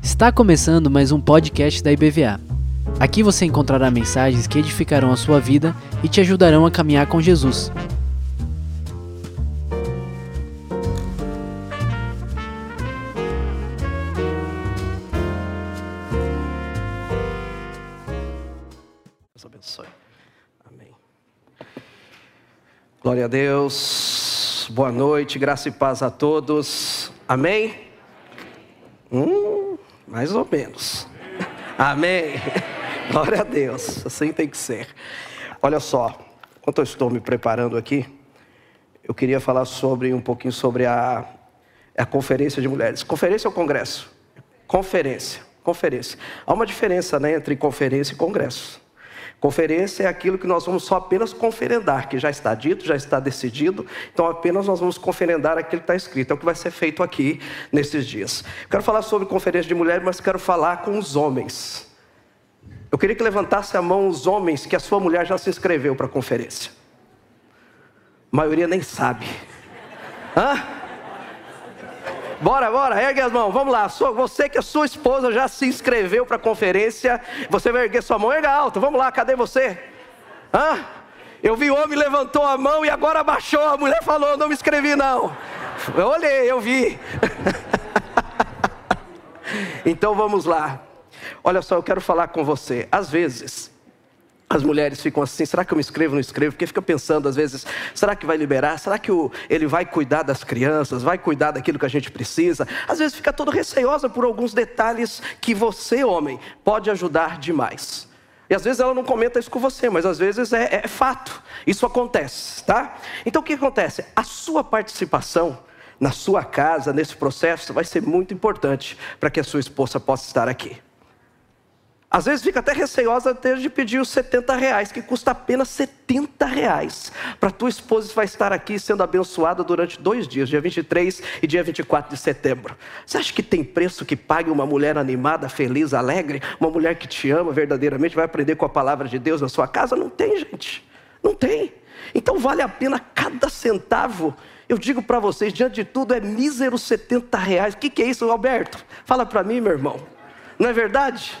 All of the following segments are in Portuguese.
Está começando mais um podcast da IBVA. Aqui você encontrará mensagens que edificarão a sua vida e te ajudarão a caminhar com Jesus. Deus abençoe. Amém. Glória a Deus. Boa noite, graça e paz a todos. Amém? Hum, mais ou menos. Amém. Glória a Deus. Assim tem que ser. Olha só, enquanto eu estou me preparando aqui, eu queria falar sobre um pouquinho sobre a, a conferência de mulheres. Conferência ou congresso? Conferência. Conferência. Há uma diferença né, entre conferência e congresso. Conferência é aquilo que nós vamos só apenas conferendar, que já está dito, já está decidido, então apenas nós vamos conferendar aquilo que está escrito, é o que vai ser feito aqui nesses dias. Quero falar sobre conferência de mulheres, mas quero falar com os homens. Eu queria que levantasse a mão os homens que a sua mulher já se inscreveu para a conferência. A maioria nem sabe. Hã? Bora, bora, ergue as mãos, vamos lá. Você que a sua esposa já se inscreveu para a conferência, você vai erguer sua mão, erga alto, vamos lá, cadê você? Hã? Eu vi o homem levantou a mão e agora abaixou, a mulher falou, não me inscrevi não. Eu olhei, eu vi. então vamos lá. Olha só, eu quero falar com você. Às vezes, as mulheres ficam assim, será que eu me inscrevo ou não escrevo? Porque fica pensando às vezes, será que vai liberar? Será que o, ele vai cuidar das crianças? Vai cuidar daquilo que a gente precisa? Às vezes fica toda receosa por alguns detalhes que você, homem, pode ajudar demais. E às vezes ela não comenta isso com você, mas às vezes é, é fato. Isso acontece, tá? Então o que acontece? A sua participação na sua casa, nesse processo, vai ser muito importante para que a sua esposa possa estar aqui. Às vezes fica até receosa de pedir os 70 reais, que custa apenas 70 reais. Para tua esposa vai estar aqui sendo abençoada durante dois dias, dia 23 e dia 24 de setembro. Você acha que tem preço que pague uma mulher animada, feliz, alegre? Uma mulher que te ama verdadeiramente, vai aprender com a palavra de Deus na sua casa? Não tem, gente. Não tem. Então vale a pena cada centavo. Eu digo para vocês, diante de tudo, é mísero 70 reais. O que, que é isso, Alberto? Fala para mim, meu irmão. Não é verdade?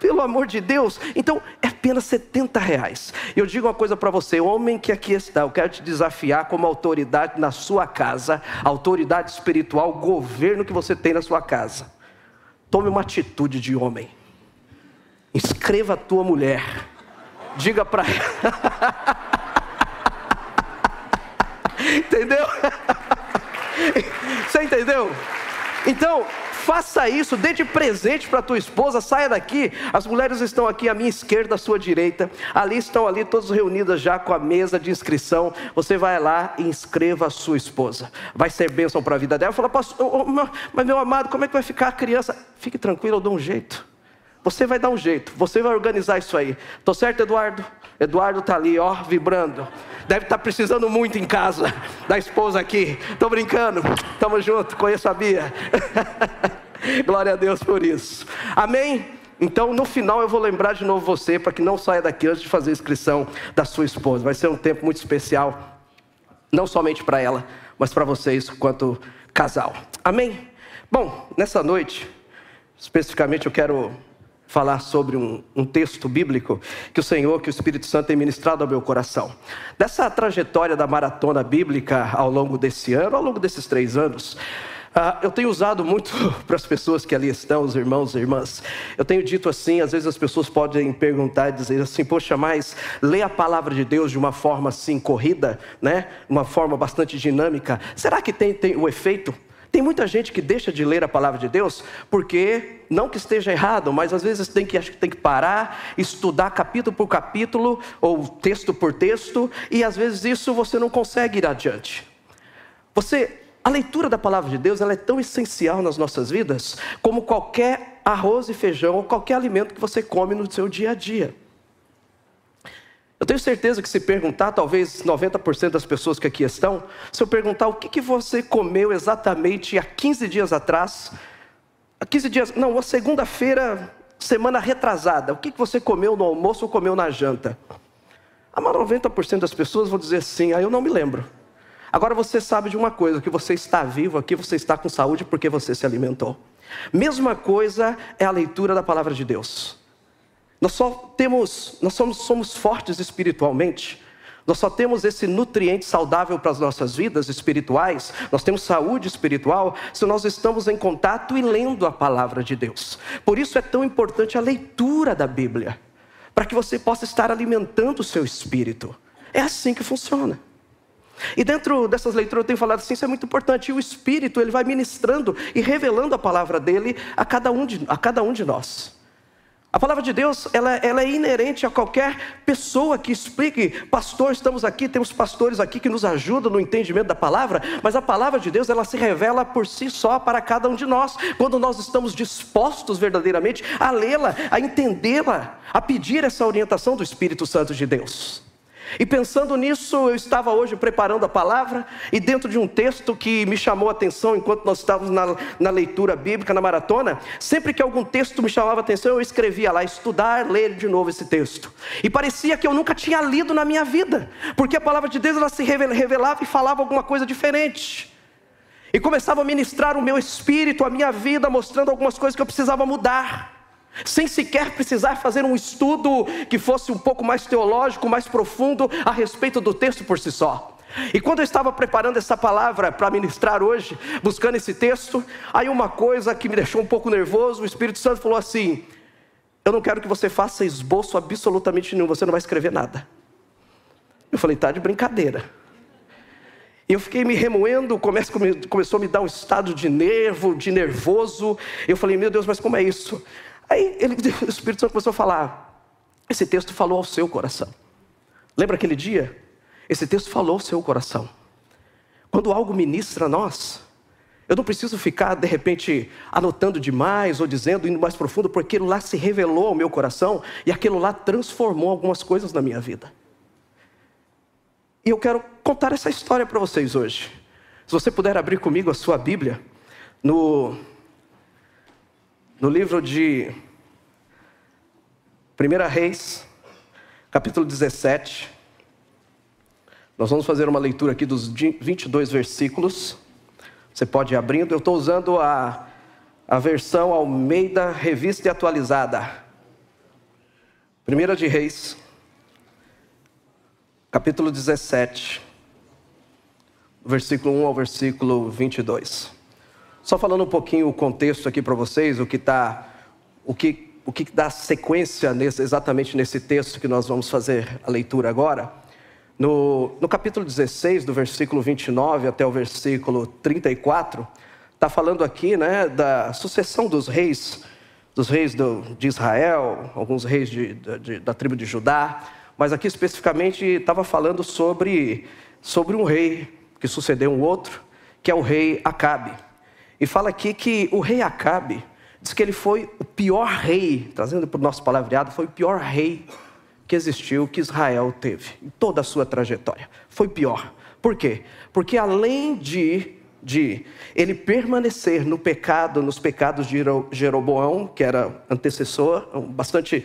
Pelo amor de Deus. Então, é apenas 70 reais. Eu digo uma coisa para você, homem que aqui está, eu quero te desafiar como autoridade na sua casa, autoridade espiritual, governo que você tem na sua casa. Tome uma atitude de homem. Inscreva a tua mulher. Diga para ela. entendeu? Você entendeu? Então, Faça isso, dê de presente para tua esposa, saia daqui. As mulheres estão aqui à minha esquerda, à sua direita. Ali estão ali todas reunidas já com a mesa de inscrição. Você vai lá e inscreva a sua esposa. Vai ser bênção para a vida dela. Fala, pastor, mas meu amado, como é que vai ficar a criança? Fique tranquilo, eu dou um jeito. Você vai dar um jeito, você vai organizar isso aí. Tô certo, Eduardo? Eduardo tá ali, ó, vibrando. Deve estar tá precisando muito em casa da esposa aqui. Tô brincando. Tamo junto, conheço a Bia. Glória a Deus por isso. Amém? Então, no final, eu vou lembrar de novo você, para que não saia daqui antes de fazer a inscrição da sua esposa. Vai ser um tempo muito especial, não somente para ela, mas para vocês, quanto casal. Amém? Bom, nessa noite, especificamente, eu quero falar sobre um, um, texto bíblico que o Senhor, que o Espírito Santo tem ministrado ao meu coração. Dessa trajetória da maratona bíblica ao longo desse ano, ao longo desses três anos, Uh, eu tenho usado muito para as pessoas que ali estão, os irmãos e irmãs. Eu tenho dito assim, às vezes as pessoas podem perguntar e dizer assim: Poxa, mas lê a palavra de Deus de uma forma assim corrida, né? Uma forma bastante dinâmica. Será que tem, tem o efeito? Tem muita gente que deixa de ler a palavra de Deus porque, não que esteja errado, mas às vezes tem que, acho que tem que parar, estudar capítulo por capítulo, ou texto por texto, e às vezes isso você não consegue ir adiante. Você, a leitura da palavra de Deus ela é tão essencial nas nossas vidas como qualquer arroz e feijão ou qualquer alimento que você come no seu dia a dia. Eu tenho certeza que se perguntar, talvez 90% das pessoas que aqui estão, se eu perguntar o que, que você comeu exatamente há 15 dias atrás, há 15 dias, não, uma segunda-feira, semana retrasada, o que, que você comeu no almoço ou comeu na janta? A 90% das pessoas vão dizer sim, aí eu não me lembro. Agora você sabe de uma coisa: que você está vivo aqui, você está com saúde porque você se alimentou. Mesma coisa é a leitura da palavra de Deus. Nós só temos, nós somos, somos fortes espiritualmente. Nós só temos esse nutriente saudável para as nossas vidas espirituais, nós temos saúde espiritual se nós estamos em contato e lendo a palavra de Deus. Por isso é tão importante a leitura da Bíblia, para que você possa estar alimentando o seu espírito. É assim que funciona. E dentro dessas leituras eu tenho falado assim, isso é muito importante. E o Espírito ele vai ministrando e revelando a palavra dele a cada um de, a cada um de nós. A palavra de Deus ela, ela é inerente a qualquer pessoa que explique. Pastor, estamos aqui, temos pastores aqui que nos ajudam no entendimento da palavra, mas a palavra de Deus ela se revela por si só para cada um de nós. Quando nós estamos dispostos verdadeiramente a lê-la, a entendê-la, a pedir essa orientação do Espírito Santo de Deus. E pensando nisso, eu estava hoje preparando a palavra, e dentro de um texto que me chamou a atenção enquanto nós estávamos na, na, leitura bíblica, na maratona, sempre que algum texto me chamava a atenção, eu escrevia lá, estudar, ler de novo esse texto. E parecia que eu nunca tinha lido na minha vida, porque a palavra de Deus ela se revelava e falava alguma coisa diferente. E começava a ministrar o meu espírito, a minha vida, mostrando algumas coisas que eu precisava mudar sem sequer precisar fazer um estudo que fosse um pouco mais teológico, mais profundo a respeito do texto por si só. E quando eu estava preparando essa palavra para ministrar hoje, buscando esse texto, aí uma coisa que me deixou um pouco nervoso, o Espírito Santo falou assim: Eu não quero que você faça esboço absolutamente nenhum, você não vai escrever nada. Eu falei: Tá de brincadeira. Eu fiquei me remoendo, começou a me dar um estado de nervo, de nervoso. Eu falei: Meu Deus, mas como é isso? Aí ele, o Espírito Santo começou a falar: esse texto falou ao seu coração. Lembra aquele dia? Esse texto falou ao seu coração. Quando algo ministra a nós, eu não preciso ficar, de repente, anotando demais ou dizendo, indo mais profundo, porque aquilo lá se revelou ao meu coração e aquilo lá transformou algumas coisas na minha vida. E eu quero contar essa história para vocês hoje. Se você puder abrir comigo a sua Bíblia, no no livro de 1 Reis, capítulo 17. Nós vamos fazer uma leitura aqui dos 22 versículos. Você pode ir abrindo. Eu estou usando a, a versão Almeida Revista e Atualizada. 1 de Reis, capítulo 17, versículo 1 ao versículo 22. Só falando um pouquinho o contexto aqui para vocês, o que está, o que, o que dá sequência nesse, exatamente nesse texto que nós vamos fazer a leitura agora. No, no capítulo 16, do versículo 29 até o versículo 34, está falando aqui né, da sucessão dos reis, dos reis do, de Israel, alguns reis de, de, da tribo de Judá, mas aqui especificamente estava falando sobre, sobre um rei que sucedeu um outro, que é o rei Acabe. E fala aqui que o rei Acabe, diz que ele foi o pior rei, trazendo para o nosso palavreado, foi o pior rei que existiu, que Israel teve, em toda a sua trajetória. Foi pior. Por quê? Porque além de, de ele permanecer no pecado, nos pecados de Jeroboão, que era antecessor, bastante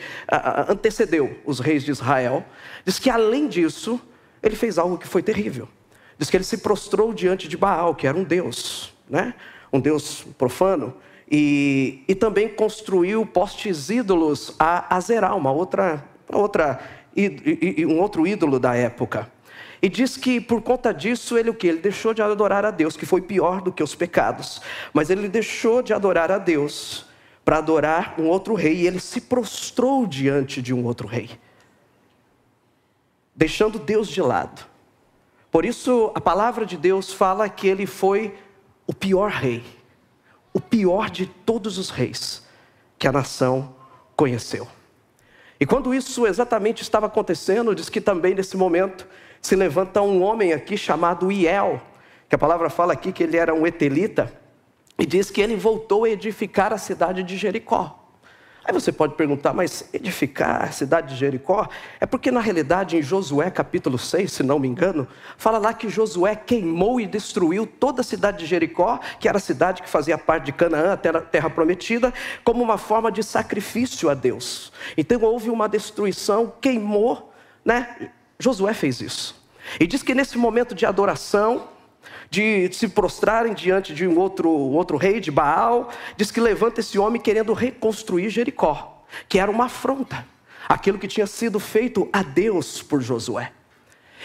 antecedeu os reis de Israel, diz que além disso, ele fez algo que foi terrível. Diz que ele se prostrou diante de Baal, que era um deus, né? Um Deus profano, e, e também construiu postes ídolos a Azerá, uma outra, outra, um outro ídolo da época. E diz que por conta disso ele o que? Ele deixou de adorar a Deus, que foi pior do que os pecados. Mas ele deixou de adorar a Deus para adorar um outro rei, e ele se prostrou diante de um outro rei, deixando Deus de lado. Por isso a palavra de Deus fala que ele foi o pior rei, o pior de todos os reis que a nação conheceu. E quando isso exatamente estava acontecendo, diz que também nesse momento se levanta um homem aqui chamado Iel, que a palavra fala aqui que ele era um etelita, e diz que ele voltou a edificar a cidade de Jericó. Aí você pode perguntar, mas edificar a cidade de Jericó? É porque na realidade em Josué capítulo 6, se não me engano, fala lá que Josué queimou e destruiu toda a cidade de Jericó, que era a cidade que fazia parte de Canaã, a terra, prometida, como uma forma de sacrifício a Deus. Então houve uma destruição, queimou, né? Josué fez isso. E diz que nesse momento de adoração, de se prostrarem diante de um outro, outro rei, de Baal, diz que levanta esse homem querendo reconstruir Jericó, que era uma afronta, aquilo que tinha sido feito a Deus por Josué.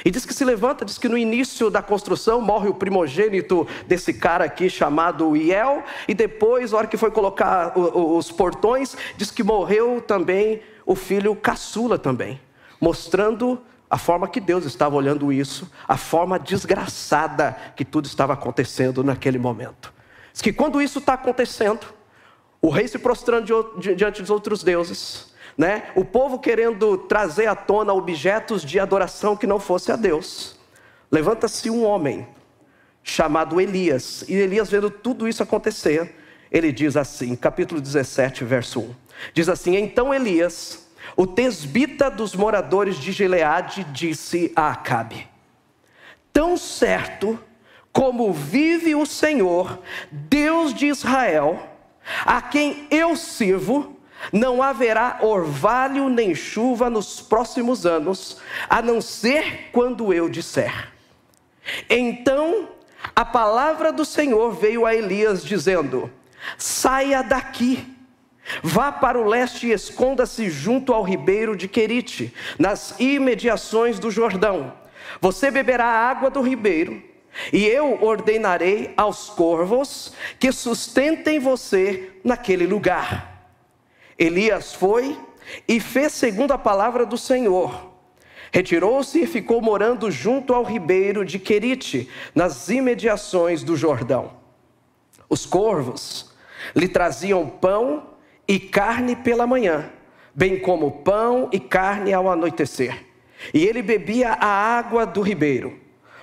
E diz que se levanta, diz que no início da construção morre o primogênito desse cara aqui chamado Iel, e depois, na hora que foi colocar os portões, diz que morreu também o filho caçula também, mostrando a forma que Deus estava olhando isso, a forma desgraçada que tudo estava acontecendo naquele momento. Diz que quando isso está acontecendo, o rei se prostrando diante dos outros deuses, né? O povo querendo trazer à tona objetos de adoração que não fosse a Deus. Levanta-se um homem chamado Elias, e Elias vendo tudo isso acontecer, ele diz assim, capítulo 17, verso 1. Diz assim: Então Elias, o tesbita dos moradores de Gileade, disse a Acabe: Tão certo como vive o Senhor, Deus de Israel, a quem eu sirvo, não haverá orvalho nem chuva nos próximos anos, a não ser quando eu disser. Então a palavra do Senhor veio a Elias, dizendo: Saia daqui, vá para o leste e esconda-se junto ao ribeiro de Querite, nas imediações do Jordão. Você beberá a água do ribeiro, e eu ordenarei aos corvos que sustentem você naquele lugar. Elias foi e fez segundo a palavra do Senhor. Retirou-se e ficou morando junto ao ribeiro de Querite, nas imediações do Jordão. Os corvos lhe traziam pão e carne pela manhã, bem como pão e carne ao anoitecer. E ele bebia a água do ribeiro.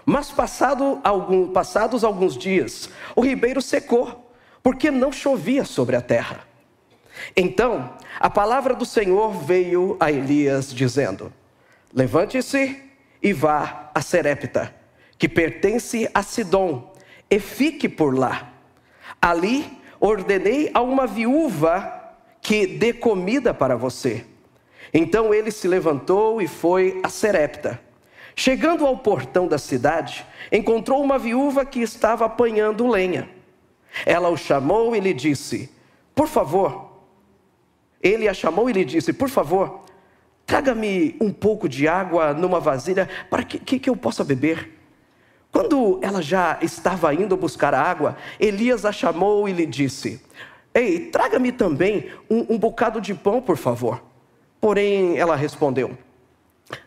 Mas passado algum, passados alguns dias, o ribeiro secou, porque não chovia sobre a terra. Então, a palavra do Senhor veio a Elias dizendo: Levante-se e vá a Serepta, que pertence a Sidom, e fique por lá. Ali ordenei a uma viúva que dê comida para você. Então ele se levantou e foi a Serepta. Chegando ao portão da cidade, encontrou uma viúva que estava apanhando lenha. Ela o chamou e lhe disse: Por favor, ele a chamou e lhe disse: Por favor, traga-me um pouco de água numa vasilha para que, que, que eu possa beber. Quando ela já estava indo buscar a água, Elias a chamou e lhe disse: Ei, traga-me também um, um bocado de pão, por favor. Porém, ela respondeu: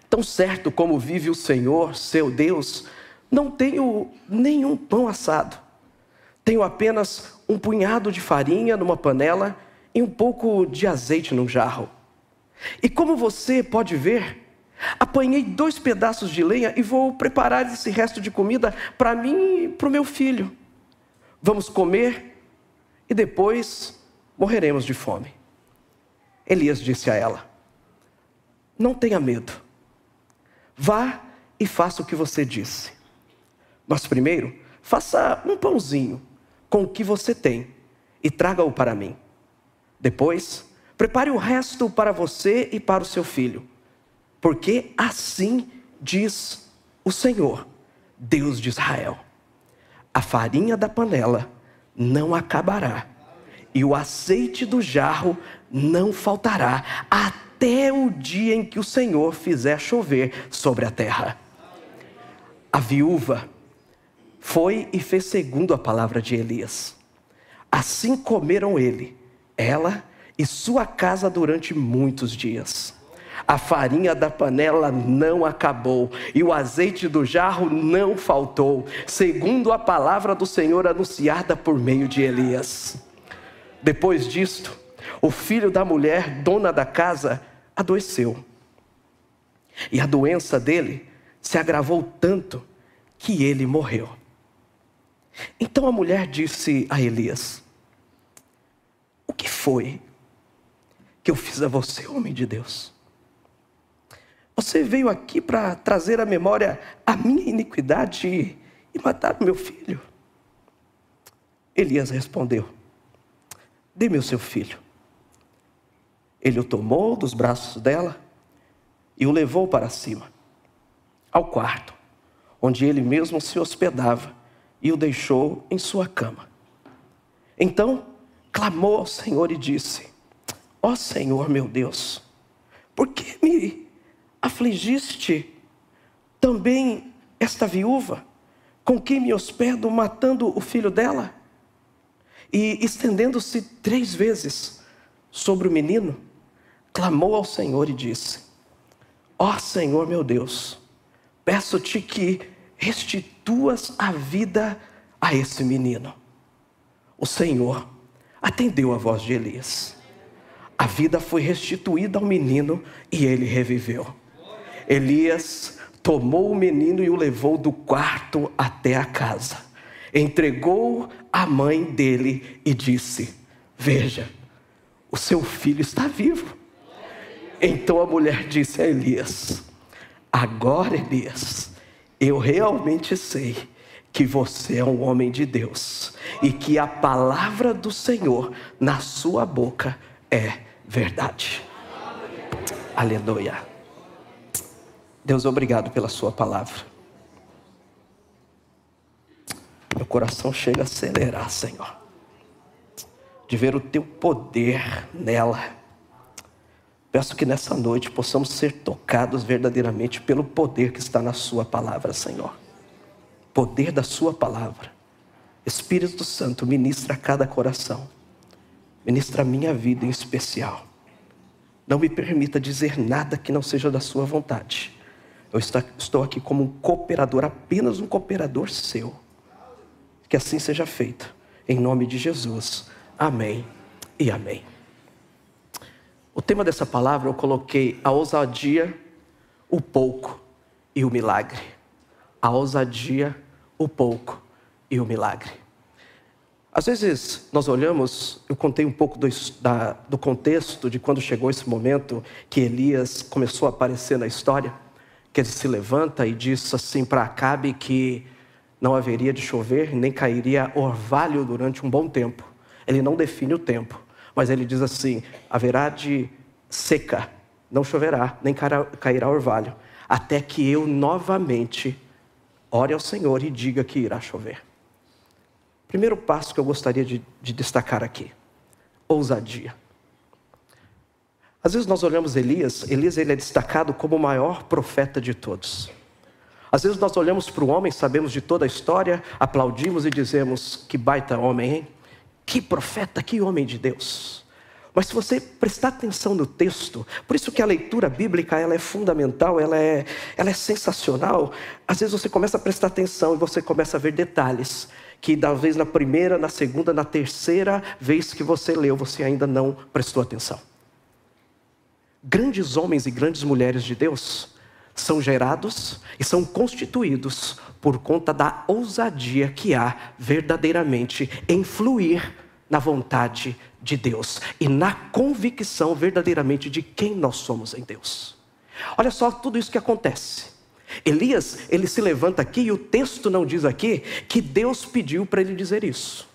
Tão certo como vive o Senhor, seu Deus, não tenho nenhum pão assado. Tenho apenas um punhado de farinha numa panela e um pouco de azeite num jarro. E como você pode ver, apanhei dois pedaços de lenha e vou preparar esse resto de comida para mim e para o meu filho. Vamos comer e depois morreremos de fome. Elias disse a ela: Não tenha medo. Vá e faça o que você disse. Mas primeiro, faça um pãozinho com o que você tem e traga-o para mim. Depois, prepare o resto para você e para o seu filho, porque assim diz o Senhor, Deus de Israel: a farinha da panela não acabará, e o azeite do jarro não faltará, até o dia em que o Senhor fizer chover sobre a terra. A viúva foi e fez segundo a palavra de Elias. Assim comeram ele ela e sua casa durante muitos dias. A farinha da panela não acabou e o azeite do jarro não faltou, segundo a palavra do Senhor anunciada por meio de Elias. Depois disto, o filho da mulher, dona da casa, adoeceu. E a doença dele se agravou tanto que ele morreu. Então a mulher disse a Elias: o que foi que eu fiz a você, homem de Deus? Você veio aqui para trazer à memória a minha iniquidade e matar o meu filho. Elias respondeu: Dê-me o seu filho. Ele o tomou dos braços dela e o levou para cima, ao quarto, onde ele mesmo se hospedava, e o deixou em sua cama. Então clamou ao Senhor e disse: Ó oh Senhor meu Deus, por que me afligiste também esta viúva, com quem me hospedo, matando o filho dela? E estendendo-se três vezes sobre o menino, clamou ao Senhor e disse: Ó oh Senhor meu Deus, peço-te que restituas a vida a esse menino. O Senhor atendeu a voz de Elias. A vida foi restituída ao menino e ele reviveu. Elias tomou o menino e o levou do quarto até a casa. Entregou a mãe dele e disse: Veja, o seu filho está vivo. Então a mulher disse a Elias: Agora, Elias, eu realmente sei que você é um homem de Deus e que a palavra do Senhor na sua boca é verdade. Aleluia. Deus, obrigado pela Sua palavra. Meu coração chega a acelerar, Senhor, de ver o Teu poder nela. Peço que nessa noite possamos ser tocados verdadeiramente pelo poder que está na Sua palavra, Senhor. Poder da Sua palavra. Espírito Santo, ministra a cada coração. Ministra a minha vida em especial. Não me permita dizer nada que não seja da Sua vontade. Eu estou aqui como um cooperador, apenas um cooperador seu. Que assim seja feito. Em nome de Jesus. Amém e amém. O tema dessa palavra eu coloquei a ousadia, o pouco e o milagre. A ousadia, o pouco e o milagre. Às vezes nós olhamos, eu contei um pouco do, da, do contexto de quando chegou esse momento que Elias começou a aparecer na história que ele se levanta e diz assim para Acabe que não haveria de chover, nem cairia orvalho durante um bom tempo. Ele não define o tempo, mas ele diz assim: haverá de seca, não choverá, nem cairá orvalho, até que eu novamente ore ao Senhor e diga que irá chover. Primeiro passo que eu gostaria de, de destacar aqui: ousadia. Às vezes nós olhamos Elias, Elias ele é destacado como o maior profeta de todos. Às vezes nós olhamos para o homem, sabemos de toda a história, aplaudimos e dizemos: que baita homem, hein? Que profeta, que homem de Deus. Mas se você prestar atenção no texto, por isso que a leitura bíblica ela é fundamental, ela é, ela é sensacional. Às vezes você começa a prestar atenção e você começa a ver detalhes que talvez na primeira, na segunda, na terceira vez que você leu, você ainda não prestou atenção. Grandes homens e grandes mulheres de Deus são gerados e são constituídos por conta da ousadia que há verdadeiramente em fluir na vontade de Deus e na convicção verdadeiramente de quem nós somos em Deus. Olha só tudo isso que acontece. Elias, ele se levanta aqui e o texto não diz aqui que Deus pediu para ele dizer isso.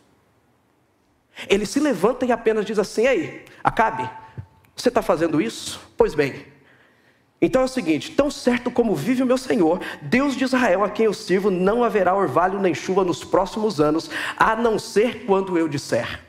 Ele se levanta e apenas diz assim: Ei, Acabe, você está fazendo isso? Pois bem. Então é o seguinte: tão certo como vive o meu Senhor, Deus de Israel, a quem eu sirvo, não haverá orvalho nem chuva nos próximos anos, a não ser quando eu disser.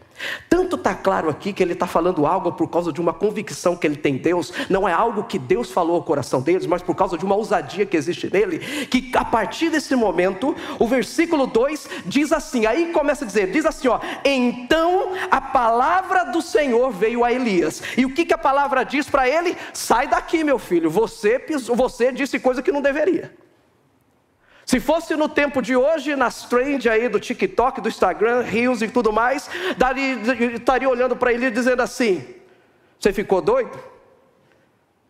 Tanto está claro aqui que ele está falando algo por causa de uma convicção que ele tem em Deus, não é algo que Deus falou ao coração deles, mas por causa de uma ousadia que existe nele, que a partir desse momento, o versículo 2 diz assim, aí começa a dizer, diz assim, ó, então a palavra do Senhor veio a Elias, e o que, que a palavra diz para ele? Sai daqui meu filho, você, você disse coisa que não deveria. Se fosse no tempo de hoje, nas trends aí do TikTok, do Instagram, Reels e tudo mais, daria, estaria olhando para ele dizendo assim: Você ficou doido?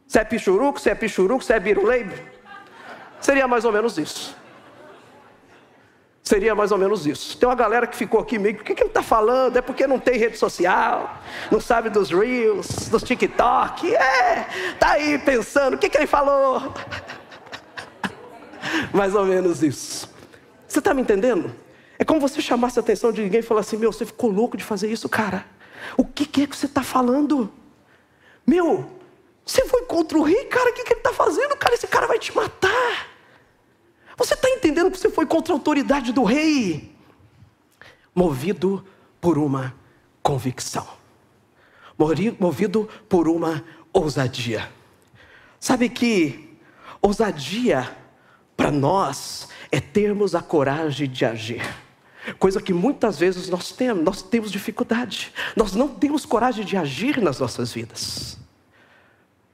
Você é pichuruco? Você é pichuruco? Você é biruleibe? Seria mais ou menos isso. Seria mais ou menos isso. Tem uma galera que ficou aqui meio, o que, que ele está falando? É porque não tem rede social, não sabe dos Reels, dos TikTok. É, tá aí pensando, o que, que ele falou? Mais ou menos isso. Você está me entendendo? É como você chamasse a atenção de ninguém e falasse assim: Meu, você ficou louco de fazer isso, cara. O que, que é que você está falando? Meu, você foi contra o rei, cara, o que, que ele está fazendo? Cara, esse cara vai te matar. Você está entendendo que você foi contra a autoridade do rei? movido por uma convicção, movido por uma ousadia. Sabe que ousadia para nós é termos a coragem de agir. Coisa que muitas vezes nós temos, nós temos dificuldade. Nós não temos coragem de agir nas nossas vidas.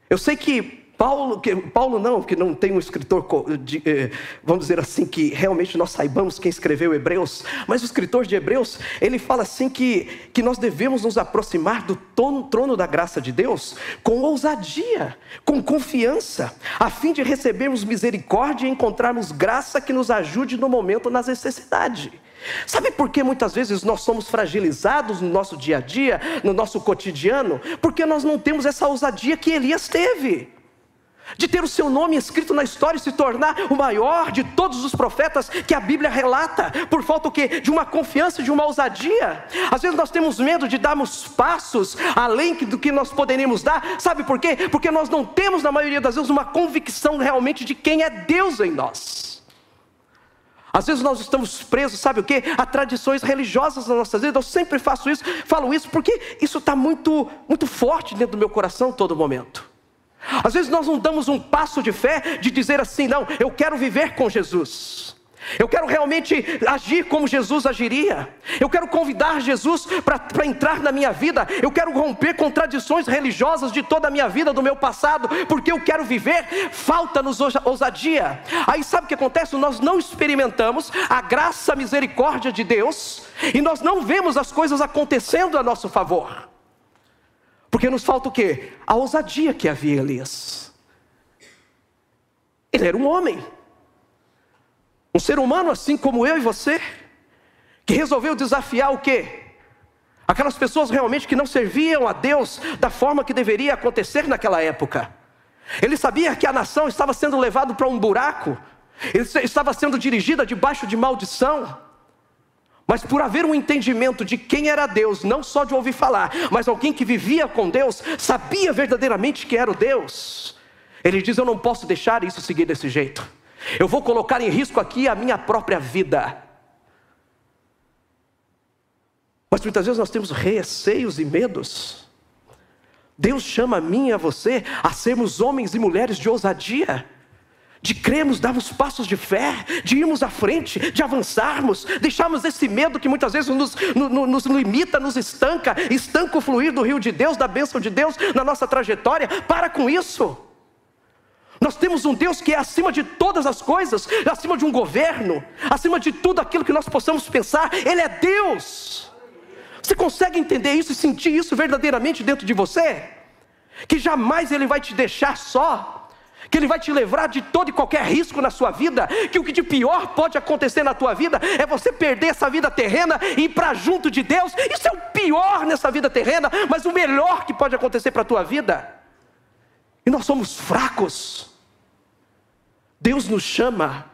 Eu sei que Paulo, que, Paulo não, que não tem um escritor, de, eh, vamos dizer assim, que realmente nós saibamos quem escreveu Hebreus, mas o escritor de Hebreus, ele fala assim que, que nós devemos nos aproximar do trono, trono da graça de Deus com ousadia, com confiança, a fim de recebermos misericórdia e encontrarmos graça que nos ajude no momento na necessidade. Sabe por que muitas vezes nós somos fragilizados no nosso dia a dia, no nosso cotidiano? Porque nós não temos essa ousadia que Elias teve de ter o seu nome escrito na história e se tornar o maior de todos os profetas que a Bíblia relata, por falta o quê? De uma confiança, de uma ousadia. Às vezes nós temos medo de darmos passos além do que nós poderíamos dar, sabe por quê? Porque nós não temos, na maioria das vezes, uma convicção realmente de quem é Deus em nós. Às vezes nós estamos presos, sabe o que? A tradições religiosas na nossa vida. Eu sempre faço isso, falo isso, porque isso está muito, muito forte dentro do meu coração todo momento. Às vezes nós não damos um passo de fé de dizer assim, não, eu quero viver com Jesus. Eu quero realmente agir como Jesus agiria. Eu quero convidar Jesus para entrar na minha vida. Eu quero romper com tradições religiosas de toda a minha vida, do meu passado, porque eu quero viver. Falta-nos ousadia. Aí sabe o que acontece? Nós não experimentamos a graça, a misericórdia de Deus e nós não vemos as coisas acontecendo a nosso favor. Porque nos falta o quê? A ousadia que havia em Elias. Ele era um homem, um ser humano assim como eu e você, que resolveu desafiar o quê? Aquelas pessoas realmente que não serviam a Deus da forma que deveria acontecer naquela época. Ele sabia que a nação estava sendo levada para um buraco, estava sendo dirigida debaixo de maldição. Mas por haver um entendimento de quem era Deus, não só de ouvir falar, mas alguém que vivia com Deus, sabia verdadeiramente que era o Deus, ele diz: Eu não posso deixar isso seguir desse jeito, eu vou colocar em risco aqui a minha própria vida. Mas muitas vezes nós temos receios e medos. Deus chama a mim e a você a sermos homens e mulheres de ousadia de crermos, darmos passos de fé, de irmos à frente, de avançarmos, deixarmos esse medo que muitas vezes nos, no, nos limita, nos estanca, estanca o fluir do rio de Deus, da bênção de Deus na nossa trajetória. Para com isso. Nós temos um Deus que é acima de todas as coisas, acima de um governo, acima de tudo aquilo que nós possamos pensar, Ele é Deus. Você consegue entender isso e sentir isso verdadeiramente dentro de você? Que jamais Ele vai te deixar só, que Ele vai te livrar de todo e qualquer risco na sua vida, que o que de pior pode acontecer na tua vida é você perder essa vida terrena e ir para junto de Deus. Isso é o pior nessa vida terrena, mas o melhor que pode acontecer para a tua vida. E nós somos fracos. Deus nos chama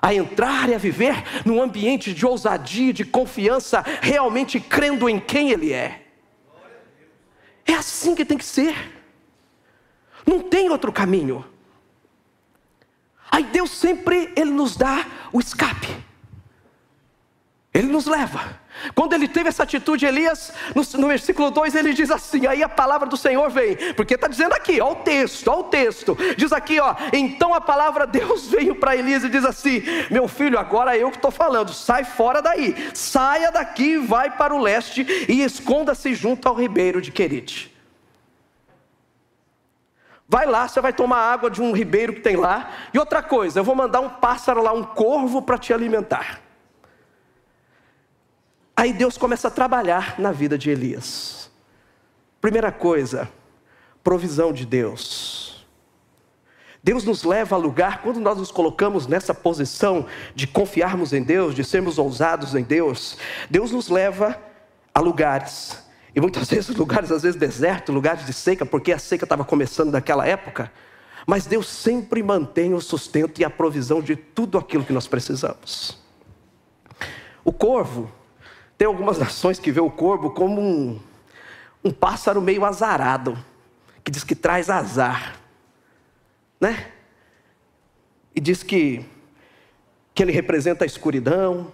a entrar e a viver num ambiente de ousadia, de confiança, realmente crendo em quem Ele é. É assim que tem que ser. Não tem outro caminho. Aí Deus sempre ele nos dá o escape. Ele nos leva. Quando ele teve essa atitude, Elias, no, no versículo 2, ele diz assim: aí a palavra do Senhor vem, porque está dizendo aqui, ó o texto, ó o texto, diz aqui, ó, então a palavra de Deus veio para Elias e diz assim: meu filho, agora eu que estou falando, sai fora daí, saia daqui, vai para o leste e esconda-se junto ao ribeiro de Querite. Vai lá, você vai tomar água de um ribeiro que tem lá. E outra coisa, eu vou mandar um pássaro lá, um corvo para te alimentar. Aí Deus começa a trabalhar na vida de Elias. Primeira coisa, provisão de Deus. Deus nos leva a lugar, quando nós nos colocamos nessa posição de confiarmos em Deus, de sermos ousados em Deus, Deus nos leva a lugares e muitas vezes lugares, às vezes deserto, lugares de seca, porque a seca estava começando naquela época. Mas Deus sempre mantém o sustento e a provisão de tudo aquilo que nós precisamos. O corvo, tem algumas nações que vê o corvo como um, um pássaro meio azarado, que diz que traz azar, né? E diz que, que ele representa a escuridão,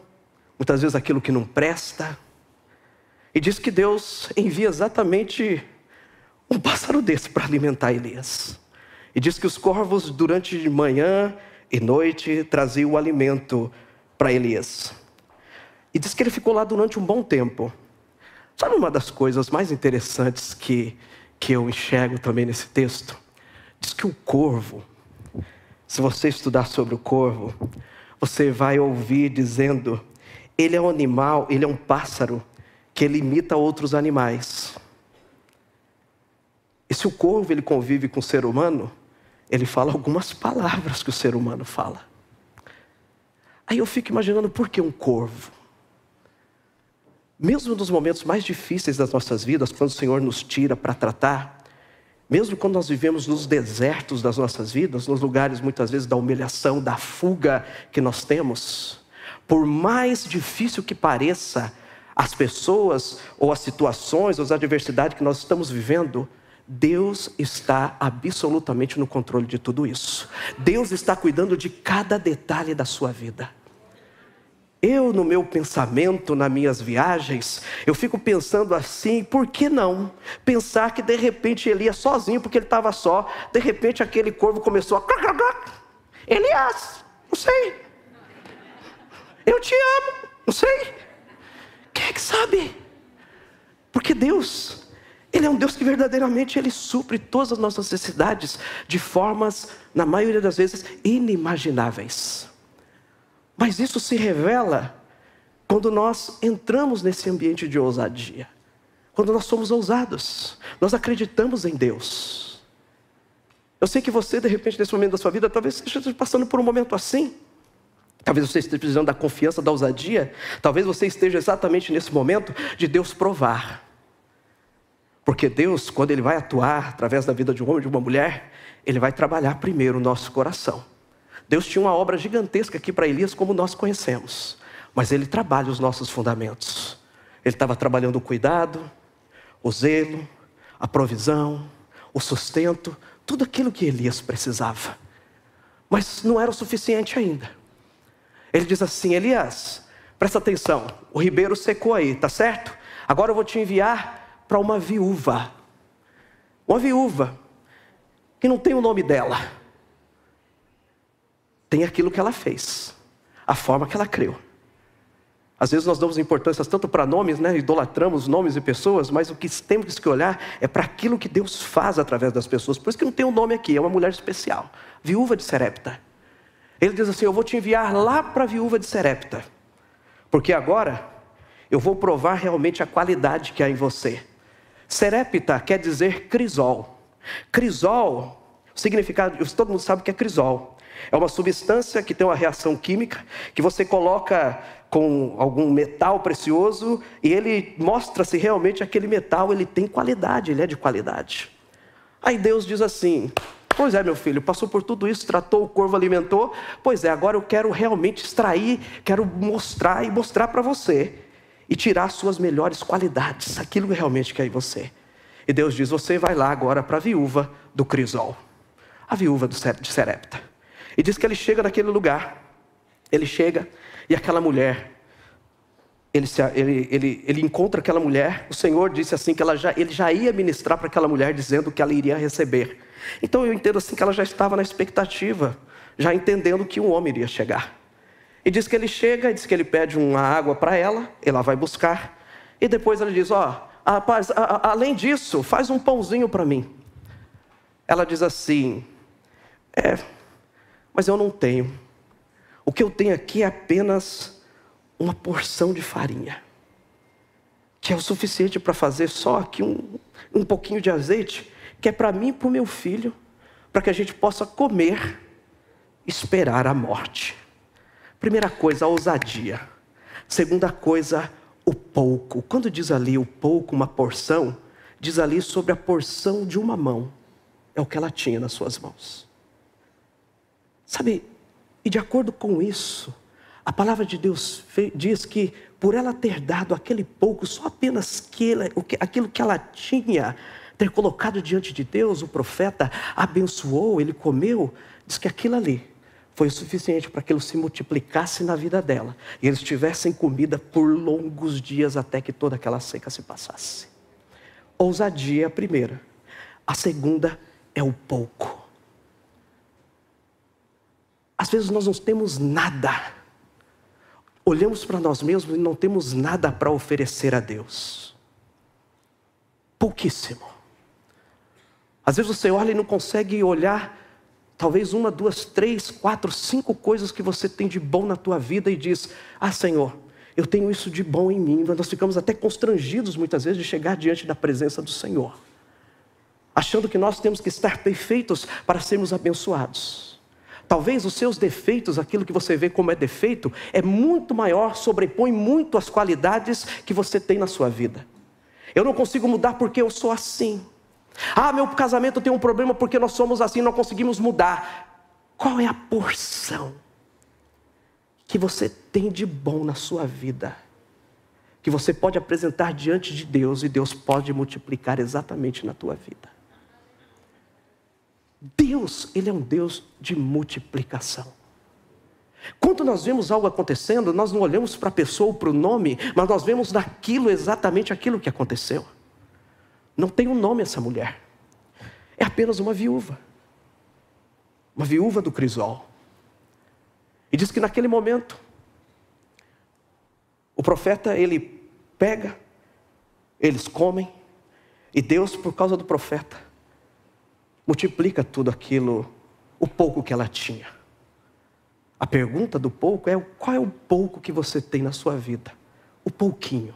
muitas vezes aquilo que não presta. E diz que Deus envia exatamente um pássaro desse para alimentar Elias. E diz que os corvos, durante manhã e noite, traziam o alimento para Elias. E diz que ele ficou lá durante um bom tempo. Sabe uma das coisas mais interessantes que, que eu enxergo também nesse texto? Diz que o corvo, se você estudar sobre o corvo, você vai ouvir dizendo: ele é um animal, ele é um pássaro que ele imita outros animais. E se o corvo ele convive com o ser humano, ele fala algumas palavras que o ser humano fala. Aí eu fico imaginando por que um corvo? Mesmo nos momentos mais difíceis das nossas vidas, quando o Senhor nos tira para tratar, mesmo quando nós vivemos nos desertos das nossas vidas, nos lugares muitas vezes da humilhação, da fuga que nós temos, por mais difícil que pareça as pessoas ou as situações ou as adversidades que nós estamos vivendo, Deus está absolutamente no controle de tudo isso. Deus está cuidando de cada detalhe da sua vida. Eu, no meu pensamento, nas minhas viagens, eu fico pensando assim, por que não? Pensar que de repente ele ia sozinho, porque ele estava só, de repente aquele corvo começou a. Elias, não sei. Eu te amo, não sei. Quem é que sabe? Porque Deus, Ele é um Deus que verdadeiramente Ele supre todas as nossas necessidades de formas, na maioria das vezes, inimagináveis. Mas isso se revela quando nós entramos nesse ambiente de ousadia. Quando nós somos ousados, nós acreditamos em Deus. Eu sei que você, de repente, nesse momento da sua vida, talvez esteja passando por um momento assim. Talvez você esteja precisando da confiança, da ousadia. Talvez você esteja exatamente nesse momento de Deus provar. Porque Deus, quando Ele vai atuar através da vida de um homem, de uma mulher, Ele vai trabalhar primeiro o nosso coração. Deus tinha uma obra gigantesca aqui para Elias, como nós conhecemos, mas ele trabalha os nossos fundamentos. Ele estava trabalhando o cuidado, o zelo, a provisão, o sustento, tudo aquilo que Elias precisava. Mas não era o suficiente ainda. Ele diz assim: Elias, presta atenção, o ribeiro secou aí, tá certo? Agora eu vou te enviar para uma viúva. Uma viúva que não tem o nome dela tem aquilo que ela fez, a forma que ela creu. Às vezes nós damos importância tanto para nomes, né? idolatramos nomes e pessoas, mas o que temos que olhar é para aquilo que Deus faz através das pessoas. Por isso que não tem um nome aqui, é uma mulher especial, viúva de Serepta. Ele diz assim: Eu vou te enviar lá para a viúva de Serepta, porque agora eu vou provar realmente a qualidade que há em você. Serepta quer dizer crisol. Crisol, significado, todo mundo sabe o que é crisol. É uma substância que tem uma reação química que você coloca com algum metal precioso e ele mostra se realmente aquele metal ele tem qualidade, ele é de qualidade. Aí Deus diz assim: Pois é, meu filho, passou por tudo isso, tratou o corvo, alimentou. Pois é, agora eu quero realmente extrair, quero mostrar e mostrar para você e tirar suas melhores qualidades, aquilo que realmente quer em você. E Deus diz: Você vai lá agora para a viúva do crisol, a viúva de Serepta. E diz que ele chega naquele lugar. Ele chega e aquela mulher, ele, ele, ele, ele encontra aquela mulher. O Senhor disse assim que ela já, ele já ia ministrar para aquela mulher, dizendo que ela iria receber. Então eu entendo assim que ela já estava na expectativa, já entendendo que um homem iria chegar. E diz que ele chega, diz que ele pede uma água para ela, ela vai buscar. E depois ele diz: Ó, oh, rapaz, a, a, além disso, faz um pãozinho para mim. Ela diz assim: É, mas eu não tenho. O que eu tenho aqui é apenas uma porção de farinha, que é o suficiente para fazer só aqui um, um pouquinho de azeite, que é para mim e para o meu filho, para que a gente possa comer, esperar a morte. Primeira coisa, a ousadia. Segunda coisa, o pouco. Quando diz ali o pouco, uma porção, diz ali sobre a porção de uma mão. É o que ela tinha nas suas mãos. Sabe, e de acordo com isso, a palavra de Deus diz que por ela ter dado aquele pouco, só apenas aquilo que ela tinha, ter colocado diante de Deus, o profeta abençoou, ele comeu, diz que aquilo ali foi o suficiente para que aquilo se multiplicasse na vida dela e eles tivessem comida por longos dias até que toda aquela seca se passasse. Ousadia é a primeira, a segunda é o pouco. Às vezes nós não temos nada, olhamos para nós mesmos e não temos nada para oferecer a Deus. Pouquíssimo. Às vezes você olha e não consegue olhar talvez uma, duas, três, quatro, cinco coisas que você tem de bom na tua vida e diz: Ah, Senhor, eu tenho isso de bom em mim. Nós ficamos até constrangidos muitas vezes de chegar diante da presença do Senhor, achando que nós temos que estar perfeitos para sermos abençoados. Talvez os seus defeitos, aquilo que você vê como é defeito, é muito maior, sobrepõe muito as qualidades que você tem na sua vida. Eu não consigo mudar porque eu sou assim. Ah, meu casamento tem um problema porque nós somos assim, não conseguimos mudar. Qual é a porção que você tem de bom na sua vida? Que você pode apresentar diante de Deus e Deus pode multiplicar exatamente na tua vida. Deus, Ele é um Deus de multiplicação. Quando nós vemos algo acontecendo, nós não olhamos para a pessoa ou para o nome, mas nós vemos naquilo exatamente aquilo que aconteceu. Não tem um nome essa mulher. É apenas uma viúva. Uma viúva do crisol. E diz que naquele momento, o profeta, ele pega, eles comem, e Deus, por causa do profeta, multiplica tudo aquilo, o pouco que ela tinha. A pergunta do pouco é: qual é o pouco que você tem na sua vida? O pouquinho.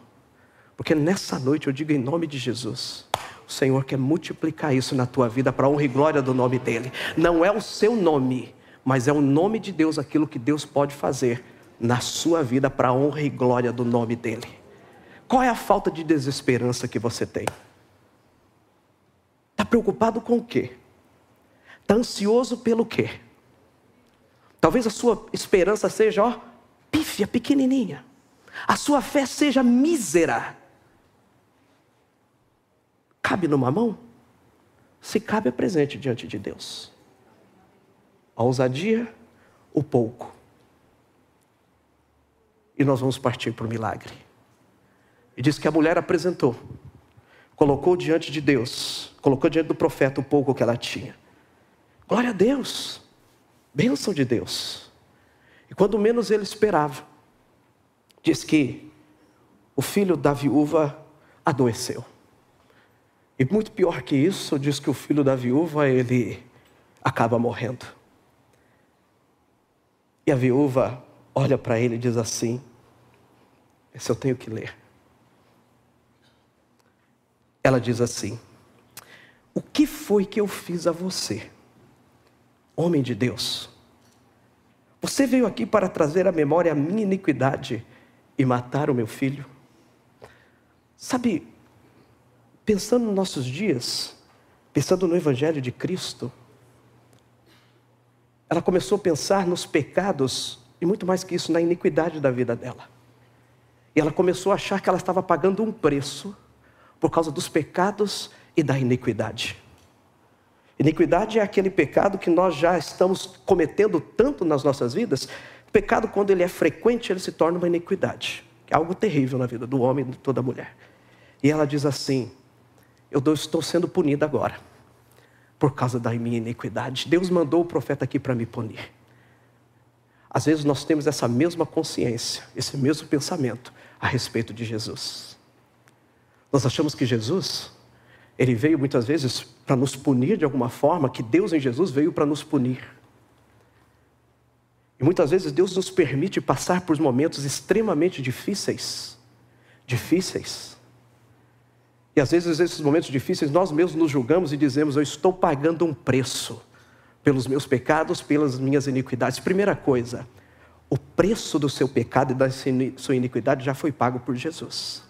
Porque nessa noite eu digo em nome de Jesus, o Senhor quer multiplicar isso na tua vida para honra e glória do nome dEle. Não é o seu nome, mas é o nome de Deus, aquilo que Deus pode fazer na sua vida para honra e glória do nome dEle. Qual é a falta de desesperança que você tem? Está preocupado com o quê? Está ansioso pelo quê? Talvez a sua esperança seja, ó, pífia, pequenininha. A sua fé seja mísera. Cabe numa mão? Se cabe, é presente diante de Deus. A ousadia, o pouco. E nós vamos partir para o milagre. E diz que a mulher apresentou, colocou diante de Deus, colocou diante do profeta o pouco que ela tinha. Glória a Deus, bênção de Deus. E quando menos ele esperava, diz que o filho da viúva adoeceu. E muito pior que isso, diz que o filho da viúva, ele acaba morrendo. E a viúva olha para ele e diz assim: Esse eu tenho que ler. Ela diz assim: O que foi que eu fiz a você, homem de Deus? Você veio aqui para trazer à memória a minha iniquidade e matar o meu filho? Sabe, Pensando nos nossos dias, pensando no Evangelho de Cristo, ela começou a pensar nos pecados e muito mais que isso, na iniquidade da vida dela. E ela começou a achar que ela estava pagando um preço por causa dos pecados e da iniquidade. Iniquidade é aquele pecado que nós já estamos cometendo tanto nas nossas vidas. Pecado, quando ele é frequente, ele se torna uma iniquidade, é algo terrível na vida do homem e de toda mulher. E ela diz assim: eu estou sendo punido agora, por causa da minha iniquidade. Deus mandou o profeta aqui para me punir. Às vezes nós temos essa mesma consciência, esse mesmo pensamento a respeito de Jesus. Nós achamos que Jesus, ele veio muitas vezes para nos punir de alguma forma, que Deus em Jesus veio para nos punir. E muitas vezes Deus nos permite passar por momentos extremamente difíceis, difíceis, e às vezes, nesses momentos difíceis, nós mesmos nos julgamos e dizemos: Eu estou pagando um preço pelos meus pecados, pelas minhas iniquidades. Primeira coisa, o preço do seu pecado e da sua iniquidade já foi pago por Jesus.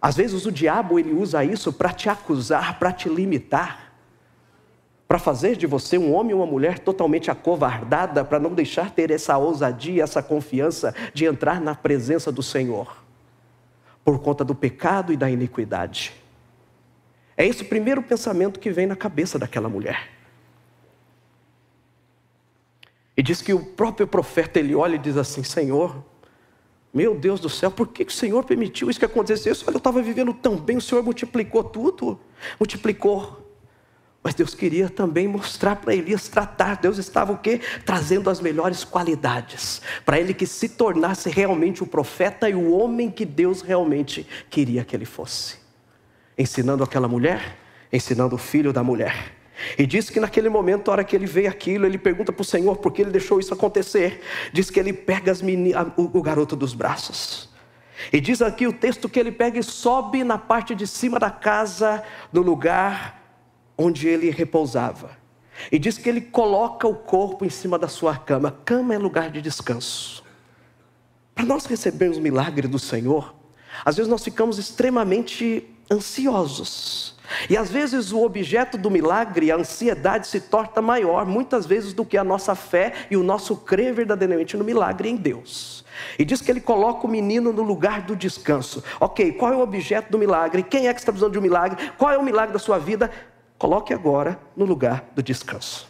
Às vezes o diabo ele usa isso para te acusar, para te limitar, para fazer de você um homem ou uma mulher totalmente acovardada, para não deixar ter essa ousadia, essa confiança de entrar na presença do Senhor por conta do pecado e da iniquidade. É esse o primeiro pensamento que vem na cabeça daquela mulher. E diz que o próprio profeta ele olha e diz assim: Senhor, meu Deus do céu, por que, que o Senhor permitiu isso que acontecesse? Olha, eu estava vivendo tão bem, o Senhor multiplicou tudo, multiplicou. Mas Deus queria também mostrar para Elias tratar. Deus estava o quê? Trazendo as melhores qualidades para ele que se tornasse realmente o profeta e o homem que Deus realmente queria que ele fosse. Ensinando aquela mulher, ensinando o filho da mulher. E diz que naquele momento, a hora que ele vê aquilo, ele pergunta para o Senhor por que ele deixou isso acontecer. Diz que ele pega o, garoto dos braços. E diz aqui o texto que ele pega e sobe na parte de cima da casa, no lugar onde ele repousava. E diz que ele coloca o corpo em cima da sua cama. Cama é lugar de descanso. Para nós recebermos o milagre do Senhor, às vezes nós ficamos extremamente ansiosos. E às vezes o objeto do milagre, a ansiedade, se torna maior, muitas vezes, do que a nossa fé e o nosso crer verdadeiramente no milagre em Deus. E diz que ele coloca o menino no lugar do descanso. Ok, qual é o objeto do milagre? Quem é que está precisando de um milagre? Qual é o milagre da sua vida? Coloque agora no lugar do descanso.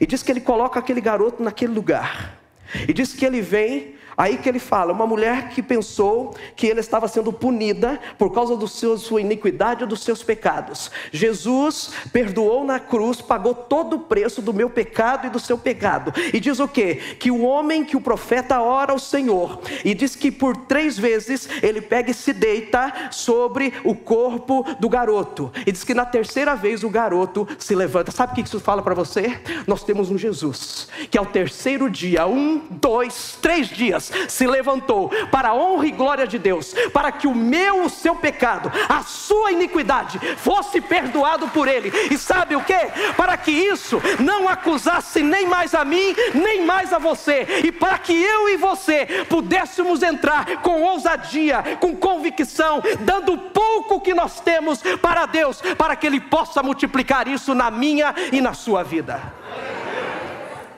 E diz que ele coloca aquele garoto naquele lugar. E diz que ele vem Aí que ele fala, uma mulher que pensou que ele estava sendo punida por causa da sua iniquidade ou dos seus pecados. Jesus perdoou na cruz, pagou todo o preço do meu pecado e do seu pecado. E diz o que? Que o homem, que o profeta ora ao Senhor, e diz que por três vezes ele pega e se deita sobre o corpo do garoto. E diz que na terceira vez o garoto se levanta. Sabe o que isso fala para você? Nós temos um Jesus que ao terceiro dia, um, dois, três dias, se levantou para a honra e glória de Deus, para que o meu, o seu pecado, a sua iniquidade fosse perdoado por Ele. E sabe o que? Para que isso não acusasse nem mais a mim, nem mais a você, e para que eu e você pudéssemos entrar com ousadia, com convicção, dando pouco que nós temos para Deus, para que Ele possa multiplicar isso na minha e na sua vida.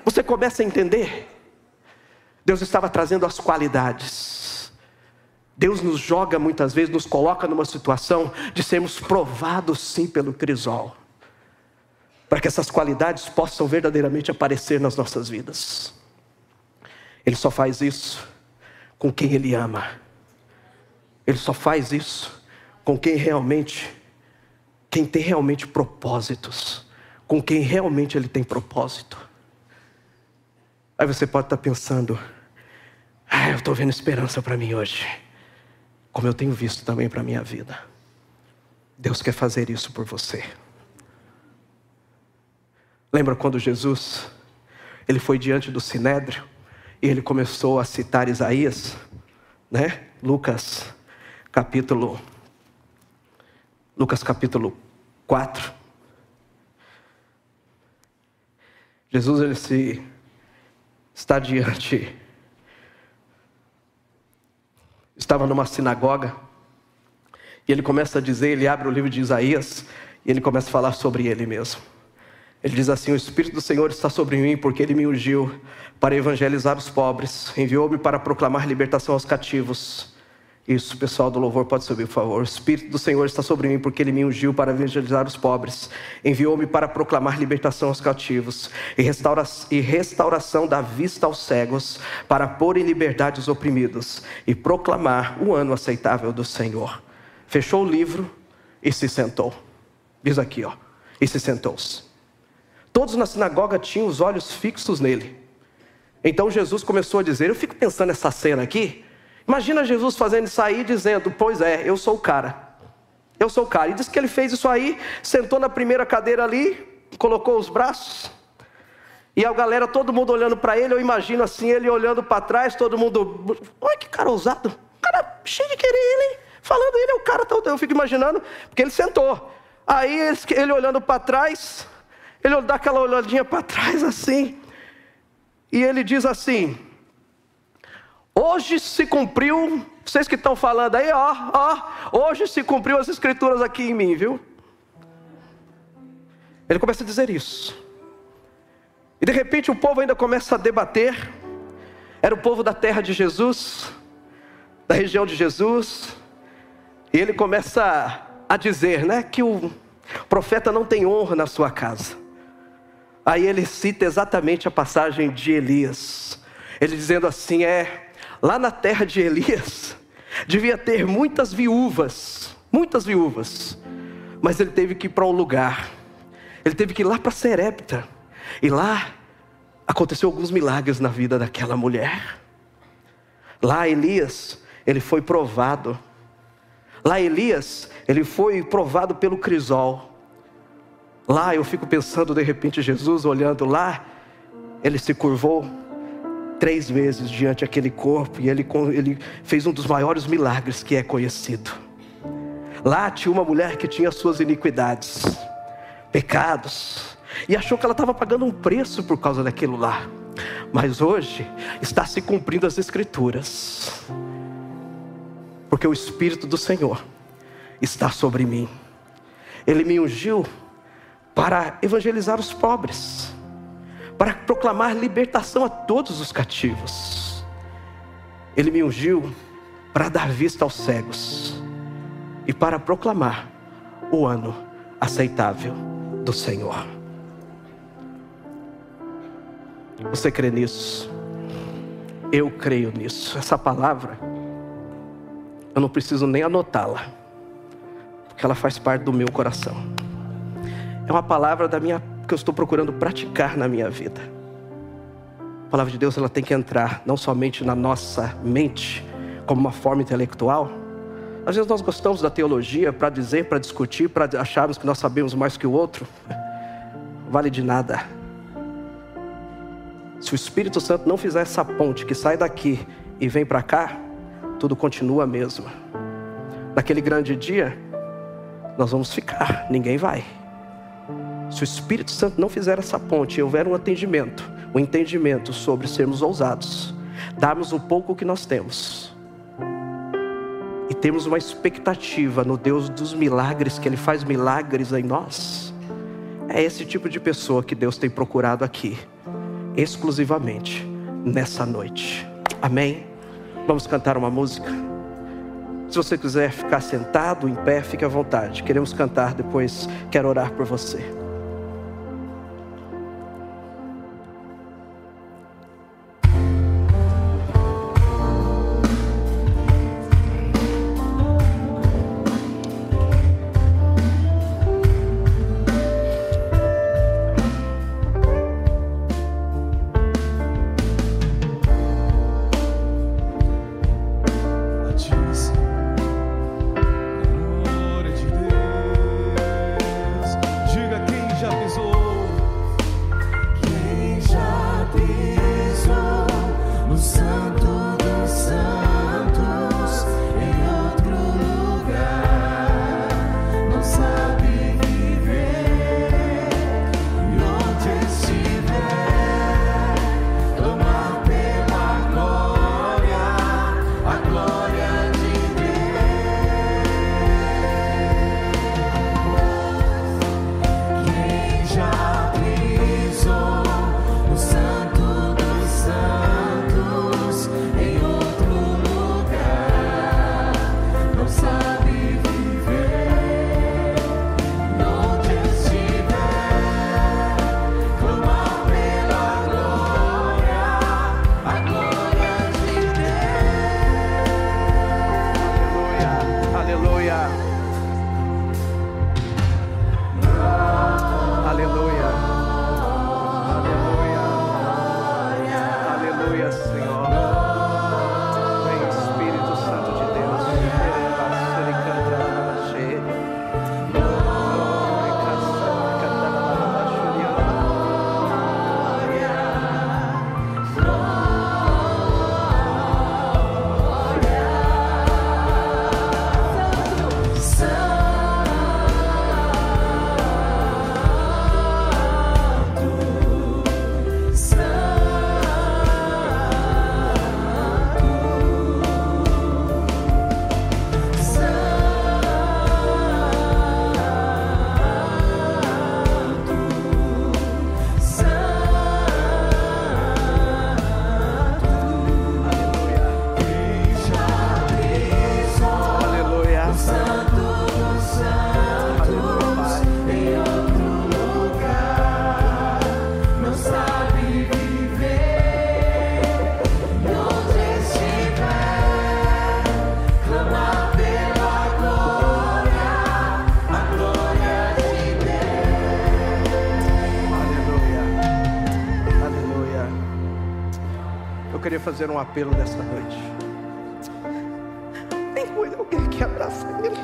Você começa a entender Deus estava trazendo as qualidades. Deus nos joga muitas vezes, nos coloca numa situação de sermos provados sim pelo crisol, para que essas qualidades possam verdadeiramente aparecer nas nossas vidas. Ele só faz isso com quem Ele ama, Ele só faz isso com quem realmente, quem tem realmente propósitos, com quem realmente Ele tem propósito. Aí você pode estar pensando, ah, eu estou vendo esperança para mim hoje, como eu tenho visto também para a minha vida. Deus quer fazer isso por você. Lembra quando Jesus, ele foi diante do Sinédrio e ele começou a citar Isaías, né? Lucas capítulo Lucas capítulo 4. Jesus ele se está diante. Estava numa sinagoga e ele começa a dizer, ele abre o livro de Isaías e ele começa a falar sobre ele mesmo. Ele diz assim: O Espírito do Senhor está sobre mim, porque ele me ungiu para evangelizar os pobres, enviou-me para proclamar libertação aos cativos isso, pessoal do louvor, pode subir, por favor. O Espírito do Senhor está sobre mim, porque Ele me ungiu para evangelizar os pobres, enviou-me para proclamar libertação aos cativos e, restaura e restauração da vista aos cegos, para pôr em liberdade os oprimidos e proclamar o ano aceitável do Senhor. Fechou o livro e se sentou. Diz aqui, ó, e se sentou-se. Todos na sinagoga tinham os olhos fixos nele. Então Jesus começou a dizer: Eu fico pensando nessa cena aqui. Imagina Jesus fazendo isso aí, dizendo: Pois é, eu sou o cara. Eu sou o cara. E diz que ele fez isso aí, sentou na primeira cadeira ali, colocou os braços. E a galera, todo mundo olhando para ele, eu imagino assim, ele olhando para trás, todo mundo. Olha que cara ousado. Cara cheio de querer ele, hein? Falando, ele é o cara, eu fico imaginando, porque ele sentou. Aí ele, ele olhando para trás, ele dá aquela olhadinha para trás assim, e ele diz assim: Hoje se cumpriu, vocês que estão falando aí, ó, ó, hoje se cumpriu as escrituras aqui em mim, viu? Ele começa a dizer isso. E de repente o povo ainda começa a debater. Era o povo da terra de Jesus, da região de Jesus. E ele começa a dizer, né, que o profeta não tem honra na sua casa. Aí ele cita exatamente a passagem de Elias. Ele dizendo assim: é, lá na terra de Elias, devia ter muitas viúvas, muitas viúvas, mas ele teve que ir para um lugar, ele teve que ir lá para Serepta, e lá aconteceu alguns milagres na vida daquela mulher. Lá Elias, ele foi provado. Lá Elias, ele foi provado pelo crisol. Lá eu fico pensando, de repente, Jesus olhando lá, ele se curvou três vezes diante daquele corpo e ele, ele fez um dos maiores milagres que é conhecido. Lá tinha uma mulher que tinha suas iniquidades, pecados, e achou que ela estava pagando um preço por causa daquilo lá. Mas hoje está se cumprindo as Escrituras, porque o Espírito do Senhor está sobre mim. Ele me ungiu para evangelizar os pobres, para proclamar libertação a todos os cativos. Ele me ungiu para dar vista aos cegos e para proclamar o ano aceitável do Senhor. Você crê nisso? Eu creio nisso. Essa palavra, eu não preciso nem anotá-la, porque ela faz parte do meu coração é uma palavra da minha que eu estou procurando praticar na minha vida. A palavra de Deus ela tem que entrar não somente na nossa mente como uma forma intelectual. Às vezes nós gostamos da teologia para dizer, para discutir, para acharmos que nós sabemos mais que o outro. Vale de nada. Se o Espírito Santo não fizer essa ponte que sai daqui e vem para cá, tudo continua a mesma. Naquele grande dia, nós vamos ficar, ninguém vai. Se o Espírito Santo não fizer essa ponte e houver um atendimento, um entendimento sobre sermos ousados, darmos o pouco que nós temos e temos uma expectativa no Deus dos milagres, que Ele faz milagres em nós, é esse tipo de pessoa que Deus tem procurado aqui, exclusivamente nessa noite. Amém? Vamos cantar uma música? Se você quiser ficar sentado, em pé, fique à vontade. Queremos cantar depois, quero orar por você. Fazer um apelo nessa noite. Tem alguém que abraça ele.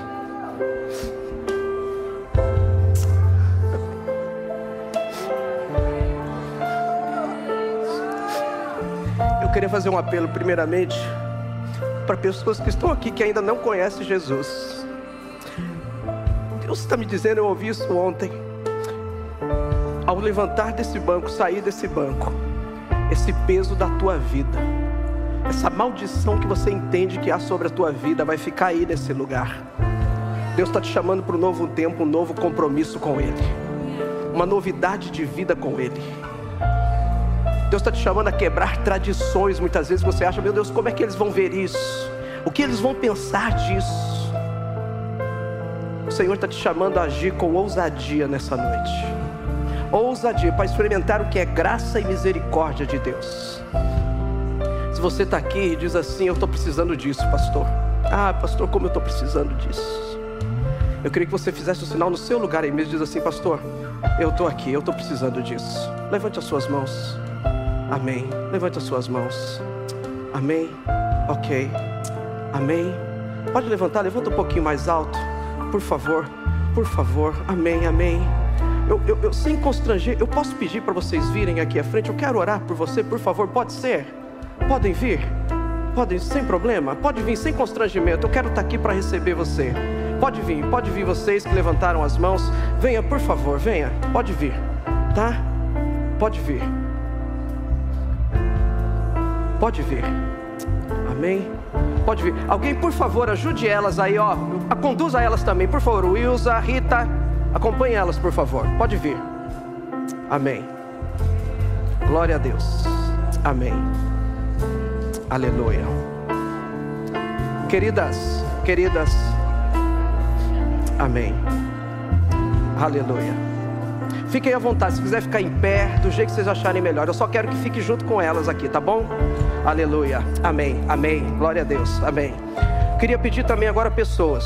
Eu queria fazer um apelo, primeiramente, para pessoas que estão aqui que ainda não conhecem Jesus. Deus está me dizendo, eu ouvi isso ontem. Ao levantar desse banco, sair desse banco, esse peso da tua vida, essa maldição que você entende que há sobre a tua vida, vai ficar aí nesse lugar. Deus está te chamando para um novo tempo, um novo compromisso com Ele, uma novidade de vida com Ele. Deus está te chamando a quebrar tradições. Muitas vezes você acha, meu Deus, como é que eles vão ver isso? O que eles vão pensar disso? O Senhor está te chamando a agir com ousadia nessa noite ousadia para experimentar o que é graça e misericórdia de Deus. Se você está aqui e diz assim: Eu estou precisando disso, pastor. Ah, pastor, como eu estou precisando disso. Eu queria que você fizesse o sinal no seu lugar aí mesmo. Diz assim: Pastor, eu estou aqui, eu estou precisando disso. Levante as suas mãos. Amém. Levante as suas mãos. Amém. Ok. Amém. Pode levantar, levanta um pouquinho mais alto. Por favor. Por favor. Amém. Amém. Eu, eu, eu sem constranger, eu posso pedir para vocês virem aqui à frente. Eu quero orar por você, por favor. Pode ser? Podem vir? Podem, sem problema? Pode vir sem constrangimento. Eu quero estar aqui para receber você. Pode vir, pode vir vocês que levantaram as mãos. Venha, por favor, venha. Pode vir, tá? Pode vir. Pode vir. Amém? Pode vir. Alguém, por favor, ajude elas aí, ó. Conduza elas também, por favor. Wilza, Rita, acompanhe elas, por favor. Pode vir. Amém. Glória a Deus. Amém. Aleluia. Queridas, queridas. Amém. Aleluia. Fiquem à vontade, se quiser ficar em pé, do jeito que vocês acharem melhor. Eu só quero que fique junto com elas aqui, tá bom? Aleluia. Amém. Amém. Glória a Deus. Amém. Queria pedir também agora pessoas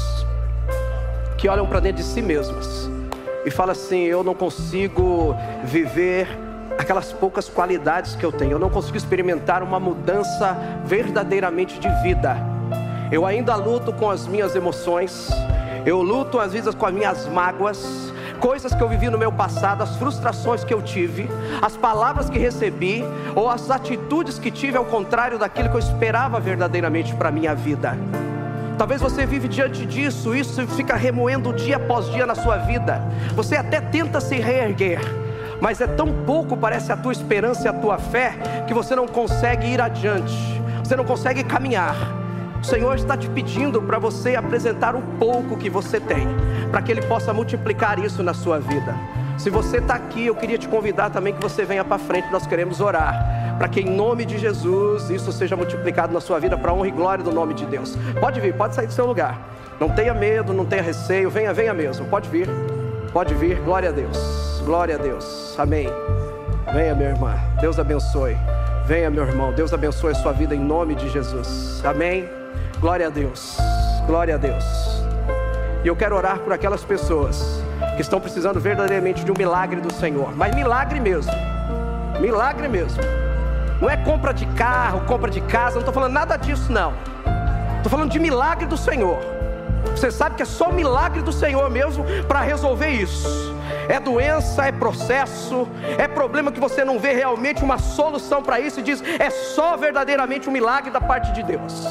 que olham para dentro de si mesmas e falam assim: eu não consigo viver aquelas poucas qualidades que eu tenho, eu não consigo experimentar uma mudança verdadeiramente de vida. Eu ainda luto com as minhas emoções, eu luto às vezes com as minhas mágoas, coisas que eu vivi no meu passado, as frustrações que eu tive, as palavras que recebi, ou as atitudes que tive ao contrário daquilo que eu esperava verdadeiramente para a minha vida. Talvez você vive diante disso, isso fica remoendo dia após dia na sua vida. Você até tenta se reerguer, mas é tão pouco parece a tua esperança e a tua fé que você não consegue ir adiante. Você não consegue caminhar. O Senhor está te pedindo para você apresentar o pouco que você tem, para que Ele possa multiplicar isso na sua vida. Se você está aqui, eu queria te convidar também que você venha para frente, nós queremos orar, para que em nome de Jesus isso seja multiplicado na sua vida, para honra e glória do nome de Deus. Pode vir, pode sair do seu lugar, não tenha medo, não tenha receio, venha, venha mesmo, pode vir, pode vir, glória a Deus, glória a Deus, amém. Venha, minha irmã, Deus abençoe. Venha, meu irmão, Deus abençoe a sua vida em nome de Jesus, amém. Glória a Deus, glória a Deus. E eu quero orar por aquelas pessoas que estão precisando verdadeiramente de um milagre do Senhor, mas milagre mesmo, milagre mesmo. Não é compra de carro, compra de casa, não estou falando nada disso, não. Estou falando de milagre do Senhor. Você sabe que é só o milagre do Senhor mesmo para resolver isso. É doença, é processo, é problema que você não vê realmente uma solução para isso e diz: é só verdadeiramente um milagre da parte de Deus.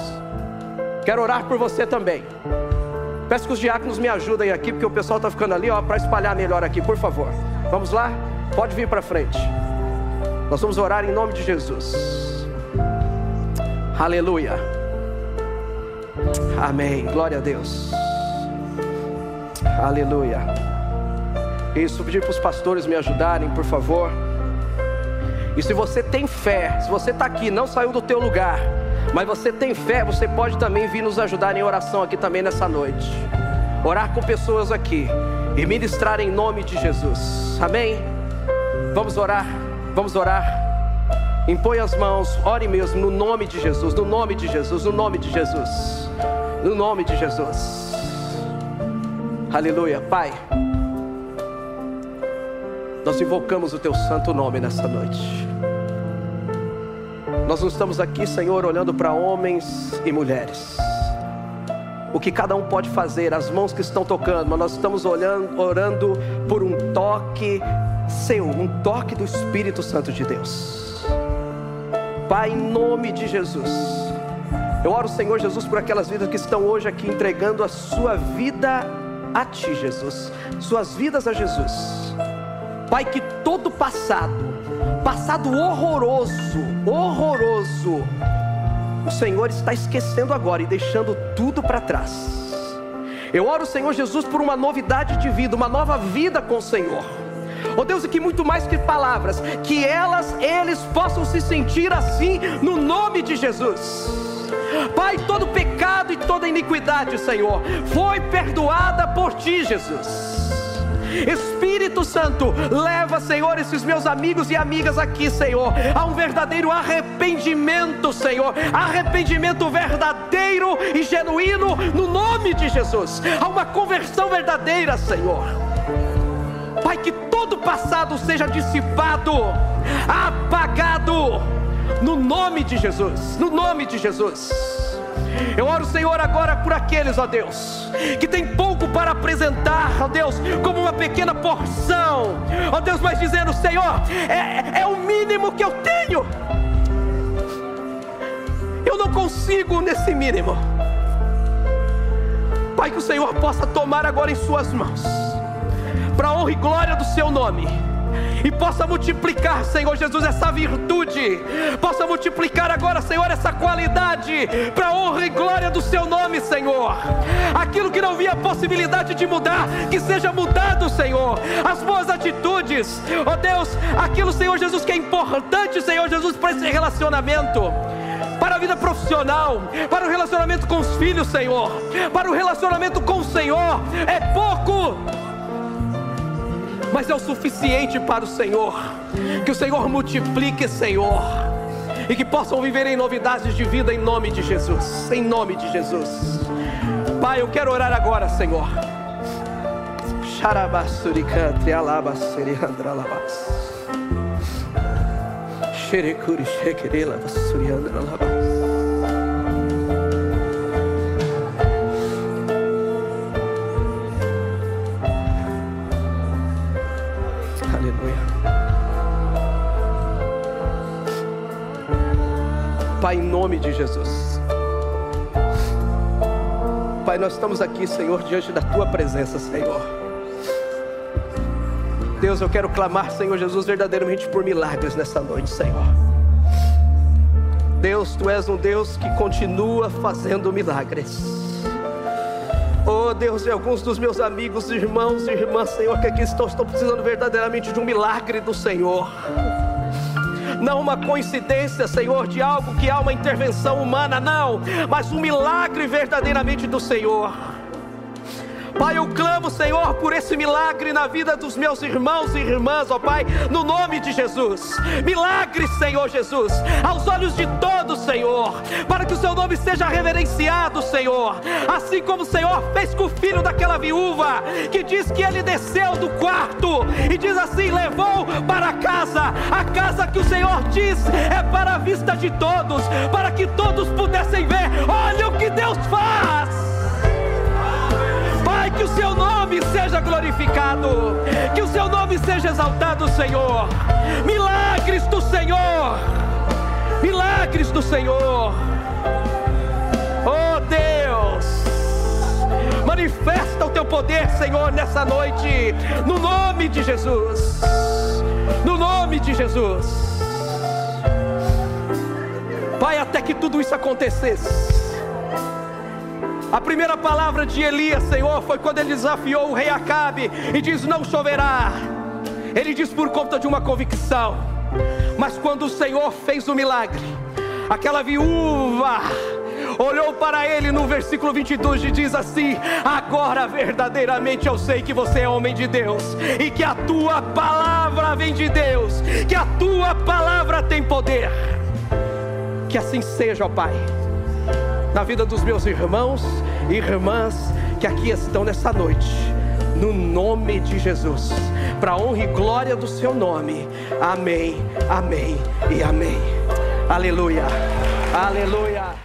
Quero orar por você também. Peço que os diáconos me ajudem aqui, porque o pessoal está ficando ali, ó, para espalhar melhor aqui, por favor. Vamos lá? Pode vir para frente. Nós vamos orar em nome de Jesus. Aleluia. Amém. Glória a Deus. Aleluia. Isso, pedir para os pastores me ajudarem, por favor. E se você tem fé, se você está aqui, não saiu do teu lugar, mas você tem fé, você pode também vir nos ajudar em oração aqui também nessa noite. Orar com pessoas aqui e ministrar em nome de Jesus. Amém? Vamos orar, vamos orar. Impõe as mãos, ore mesmo no nome de Jesus, no nome de Jesus, no nome de Jesus, no nome de Jesus. Aleluia, Pai. Nós invocamos o Teu santo nome nessa noite. Nós não estamos aqui, Senhor, olhando para homens e mulheres. O que cada um pode fazer, as mãos que estão tocando, mas nós estamos olhando, orando por um toque um toque do Espírito Santo de Deus. Pai, em nome de Jesus, eu oro, Senhor Jesus, por aquelas vidas que estão hoje aqui entregando a sua vida a Ti, Jesus, suas vidas a Jesus. Pai, que todo passado, passado horroroso, horroroso, o Senhor está esquecendo agora e deixando tudo para trás. Eu oro, Senhor Jesus, por uma novidade de vida, uma nova vida com o Senhor. Oh Deus, e que muito mais que palavras, que elas, eles possam se sentir assim no nome de Jesus. Pai, todo pecado e toda iniquidade, Senhor, foi perdoada por ti, Jesus. Espírito Santo, leva, Senhor, esses meus amigos e amigas aqui, Senhor, a um verdadeiro arrependimento, Senhor, arrependimento verdadeiro e genuíno no nome de Jesus, a uma conversão verdadeira, Senhor. Pai, que todo passado seja dissipado, apagado, no nome de Jesus, no nome de Jesus. Eu oro, Senhor, agora por aqueles, ó Deus, que tem pouco para apresentar, ó Deus, como uma pequena porção, ó Deus, mas dizendo, Senhor, é, é o mínimo que eu tenho. Eu não consigo nesse mínimo. Pai, que o Senhor possa tomar agora em Suas mãos, para honra e glória do Seu nome. E possa multiplicar, Senhor Jesus, essa virtude, possa multiplicar agora, Senhor, essa qualidade, para honra e glória do Seu nome, Senhor. Aquilo que não via possibilidade de mudar, que seja mudado, Senhor. As boas atitudes, ó oh Deus, aquilo, Senhor Jesus, que é importante, Senhor Jesus, para esse relacionamento. Para a vida profissional, para o relacionamento com os filhos, Senhor, para o relacionamento com o Senhor, é pouco mas é o suficiente para o Senhor. Que o Senhor multiplique, Senhor, e que possam viver em novidades de vida em nome de Jesus. Em nome de Jesus. Pai, eu quero orar agora, Senhor. Xarabasuricantri alabasuri andralabas. Xerecuri xequerela basuri andralabas. Pai, em nome de Jesus. Pai, nós estamos aqui, Senhor, diante da tua presença, Senhor. Deus, eu quero clamar, Senhor Jesus, verdadeiramente por milagres nessa noite, Senhor. Deus, tu és um Deus que continua fazendo milagres. Oh Deus, e alguns dos meus amigos, irmãos e irmãs, Senhor, que aqui estão, estão precisando verdadeiramente de um milagre do Senhor não uma coincidência, Senhor, de algo que há uma intervenção humana, não, mas um milagre verdadeiramente do Senhor. Pai, eu clamo, Senhor, por esse milagre na vida dos meus irmãos e irmãs, ó Pai, no nome de Jesus. Milagre, Senhor Jesus, aos olhos de todos, Senhor, para que o seu nome seja reverenciado, Senhor. Assim como o Senhor fez com o filho daquela viúva, que diz que ele desceu do quarto e diz assim: levou para casa, a casa que o Senhor diz é para a vista de todos, para que todos pudessem ver. Olha o que Deus faz. Pai, que o seu nome seja glorificado, que o seu nome seja exaltado, Senhor. Milagres do Senhor, milagres do Senhor. Oh Deus, manifesta o teu poder, Senhor, nessa noite, no nome de Jesus. No nome de Jesus. Pai, até que tudo isso acontecesse a primeira palavra de Elias, Senhor, foi quando ele desafiou o rei Acabe e diz: Não choverá. Ele diz por conta de uma convicção. Mas quando o Senhor fez o milagre, aquela viúva olhou para ele no versículo 22 e diz assim: Agora verdadeiramente eu sei que você é homem de Deus e que a tua palavra vem de Deus, que a tua palavra tem poder. Que assim seja, ó Pai na vida dos meus irmãos e irmãs que aqui estão nessa noite, no nome de Jesus, para honra e glória do seu nome. Amém, amém e amém. Aleluia. Aleluia.